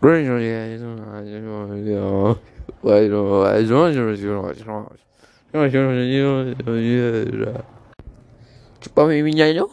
不是说这种啊，就说这我外种外种就是这种这种，这种就是这种就是，这帮妹妹研究。